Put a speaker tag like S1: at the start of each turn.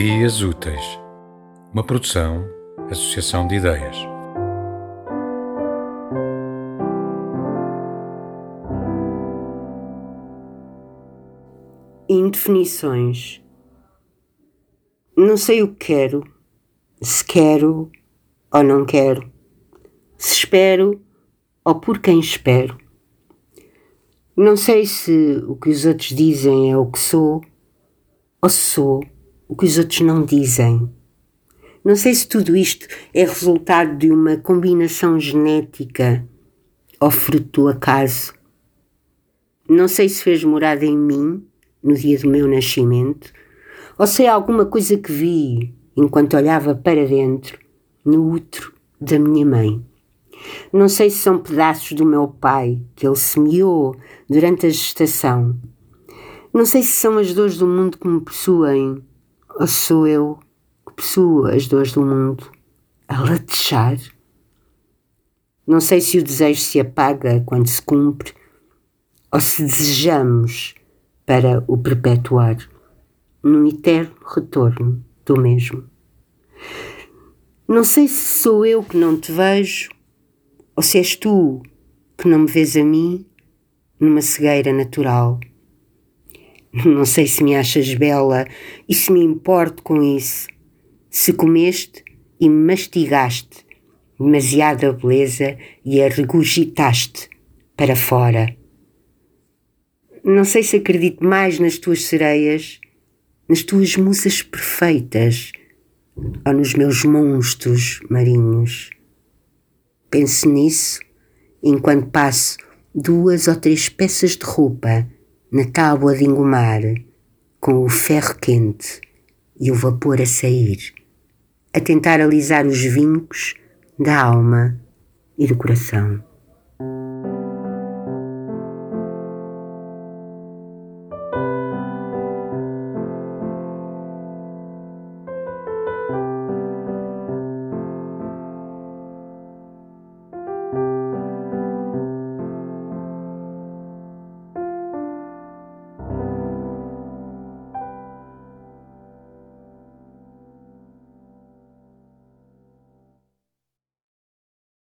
S1: Ideias Úteis, uma produção, associação de ideias.
S2: Indefinições. Não sei o que quero, se quero ou não quero, se espero ou por quem espero. Não sei se o que os outros dizem é o que sou ou se sou o que os outros não dizem. Não sei se tudo isto é resultado de uma combinação genética ou fruto do acaso. Não sei se fez morada em mim no dia do meu nascimento ou se é alguma coisa que vi enquanto olhava para dentro no útero da minha mãe. Não sei se são pedaços do meu pai que ele semeou durante a gestação. Não sei se são as dores do mundo que me possuem sou eu que possuo as dores do mundo a latejar? Não sei se o desejo se apaga quando se cumpre ou se desejamos para o perpetuar num eterno retorno do mesmo. Não sei se sou eu que não te vejo ou se és tu que não me vês a mim numa cegueira natural não sei se me achas bela e se me importo com isso. Se comeste e mastigaste demasiada beleza e a regurgitaste para fora. Não sei se acredito mais nas tuas sereias, nas tuas musas perfeitas ou nos meus monstros marinhos. Penso nisso enquanto passo duas ou três peças de roupa na tábua de engomar, com o ferro quente e o vapor a sair, a tentar alisar os vincos da alma e do coração.